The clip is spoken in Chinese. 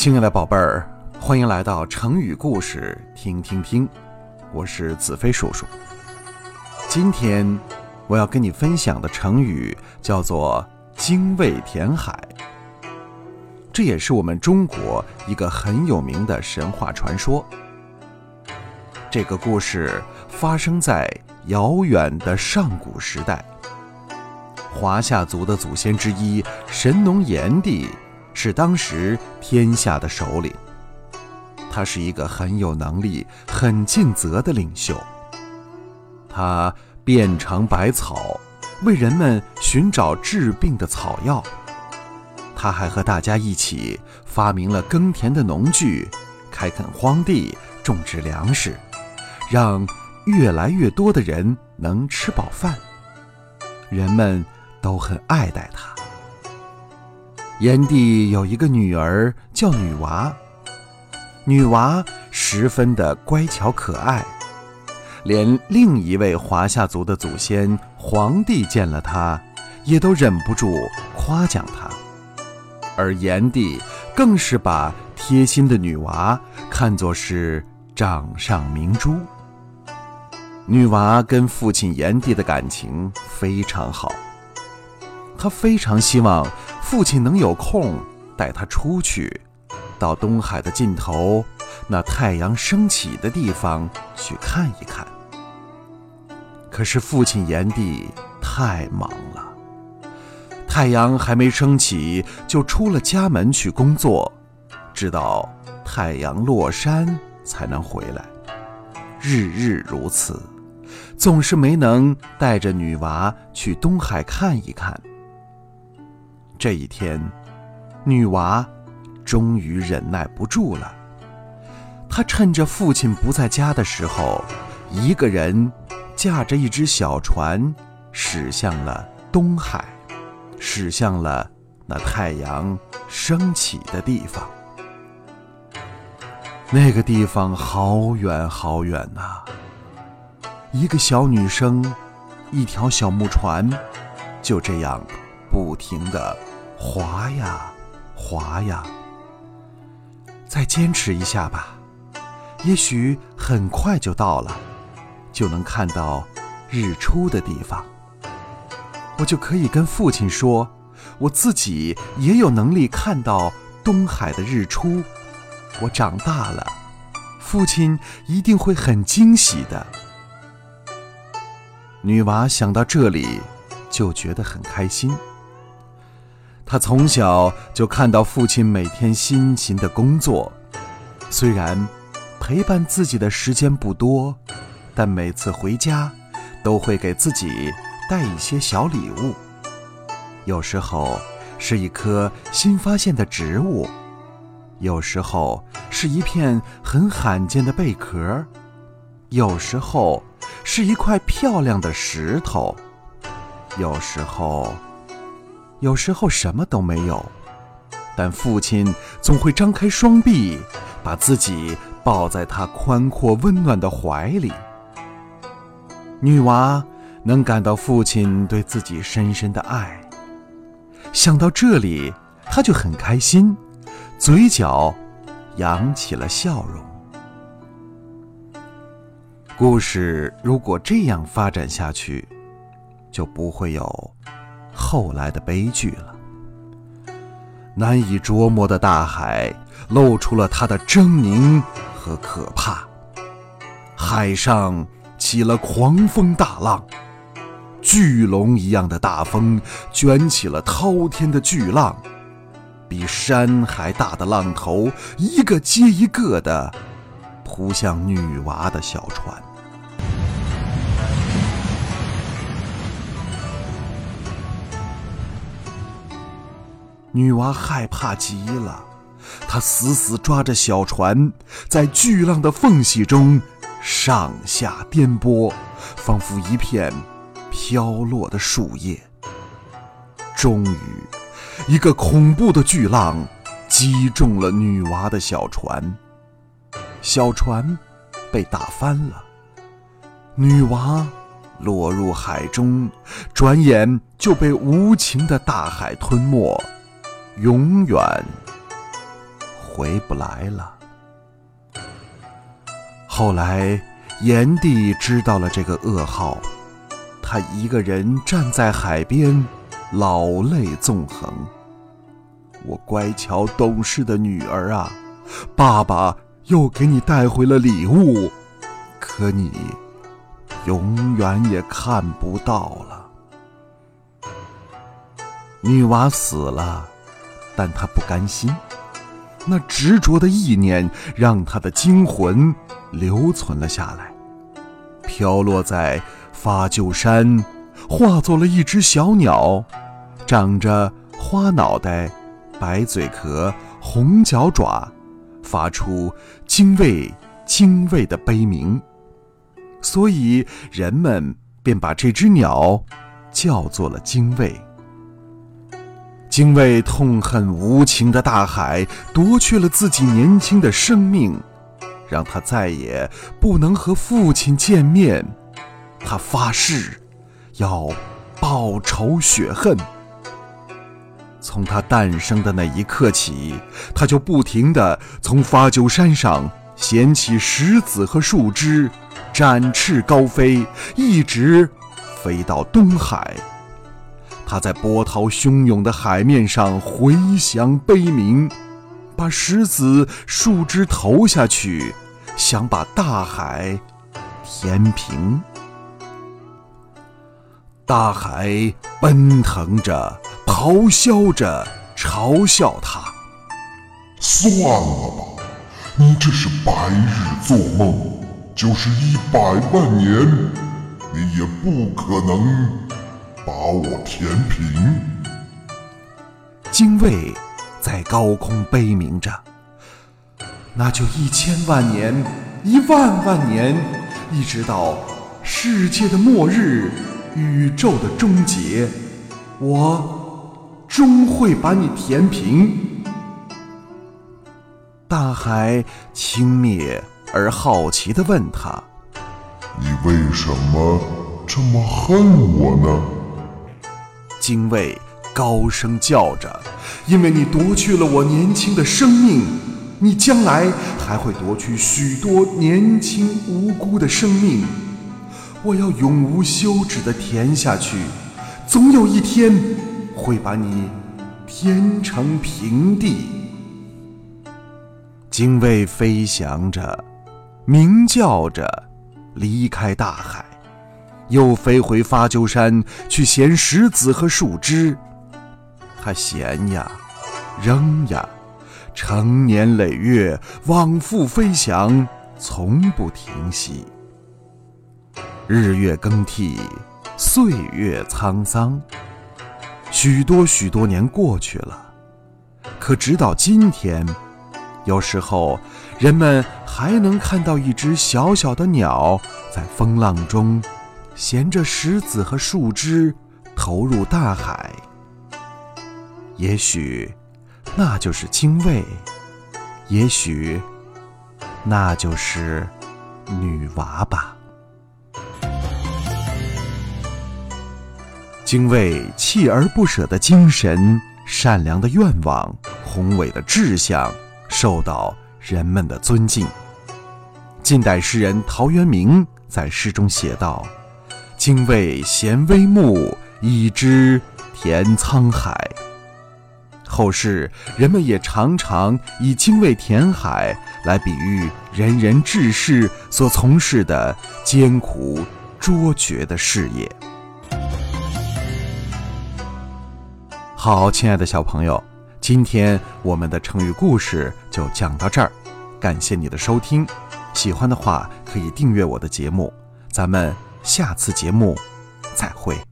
亲爱的宝贝儿，欢迎来到成语故事听听听，我是子飞叔叔。今天我要跟你分享的成语叫做“精卫填海”，这也是我们中国一个很有名的神话传说。这个故事发生在遥远的上古时代，华夏族的祖先之一神农炎帝。是当时天下的首领，他是一个很有能力、很尽责的领袖。他遍尝百草，为人们寻找治病的草药。他还和大家一起发明了耕田的农具，开垦荒地，种植粮食，让越来越多的人能吃饱饭。人们都很爱戴他。炎帝有一个女儿叫女娃，女娃十分的乖巧可爱，连另一位华夏族的祖先黄帝见了她，也都忍不住夸奖她。而炎帝更是把贴心的女娃看作是掌上明珠。女娃跟父亲炎帝的感情非常好，他非常希望。父亲能有空带他出去，到东海的尽头，那太阳升起的地方去看一看。可是父亲炎帝太忙了，太阳还没升起就出了家门去工作，直到太阳落山才能回来，日日如此，总是没能带着女娃去东海看一看。这一天，女娃终于忍耐不住了。她趁着父亲不在家的时候，一个人驾着一只小船，驶向了东海，驶向了那太阳升起的地方。那个地方好远好远呐！一个小女生，一条小木船，就这样不停的。滑呀，滑呀！再坚持一下吧，也许很快就到了，就能看到日出的地方。我就可以跟父亲说，我自己也有能力看到东海的日出。我长大了，父亲一定会很惊喜的。女娃想到这里，就觉得很开心。他从小就看到父亲每天辛勤的工作，虽然陪伴自己的时间不多，但每次回家都会给自己带一些小礼物。有时候是一棵新发现的植物，有时候是一片很罕见的贝壳，有时候是一块漂亮的石头，有时候。有时候什么都没有，但父亲总会张开双臂，把自己抱在他宽阔温暖的怀里。女娃能感到父亲对自己深深的爱，想到这里，她就很开心，嘴角扬起了笑容。故事如果这样发展下去，就不会有。后来的悲剧了。难以捉摸的大海露出了它的狰狞和可怕，海上起了狂风大浪，巨龙一样的大风卷起了滔天的巨浪，比山还大的浪头一个接一个的扑向女娃的小船。女娃害怕极了，她死死抓着小船，在巨浪的缝隙中上下颠簸，仿佛一片飘落的树叶。终于，一个恐怖的巨浪击中了女娃的小船，小船被打翻了，女娃落入海中，转眼就被无情的大海吞没。永远回不来了。后来，炎帝知道了这个噩耗，他一个人站在海边，老泪纵横。我乖巧懂事的女儿啊，爸爸又给你带回了礼物，可你永远也看不到了。女娃死了，但他不甘心，那执着的意念让他的精魂留存了下来，飘落在发鹫山，化作了一只小鸟，长着花脑袋、白嘴壳、红脚爪，发出精卫精卫的悲鸣，所以人们便把这只鸟叫做了精卫。精卫痛恨无情的大海夺去了自己年轻的生命，让他再也不能和父亲见面。他发誓要报仇雪恨。从他诞生的那一刻起，他就不停地从发鸠山上衔起石子和树枝，展翅高飞，一直飞到东海。他在波涛汹涌的海面上回响悲鸣，把石子、树枝投下去，想把大海填平。大海奔腾着，咆哮着，嘲笑他：“算了吧，你这是白日做梦，就是一百万年，你也不可能。”把我填平。精卫在高空悲鸣着，那就一千万年，一万万年，一直到世界的末日，宇宙的终结，我终会把你填平。大海轻蔑而好奇地问他：“你为什么这么恨我呢？”精卫高声叫着：“因为你夺去了我年轻的生命，你将来还会夺去许多年轻无辜的生命。我要永无休止地填下去，总有一天会把你填成平地。”精卫飞翔着，鸣叫着，离开大海。又飞回发鸠山去衔石子和树枝，他衔呀，扔呀，成年累月往复飞翔，从不停息。日月更替，岁月沧桑，许多许多年过去了，可直到今天，有时候人们还能看到一只小小的鸟在风浪中。衔着石子和树枝，投入大海。也许，那就是精卫；也许，那就是女娃吧。精卫锲而不舍的精神、善良的愿望、宏伟的志向，受到人们的尊敬。近代诗人陶渊明在诗中写道。精卫衔微木，以之填沧海。后世人们也常常以精卫填海来比喻仁人志士所从事的艰苦卓绝的事业。好，亲爱的小朋友，今天我们的成语故事就讲到这儿，感谢你的收听。喜欢的话可以订阅我的节目，咱们。下次节目，再会。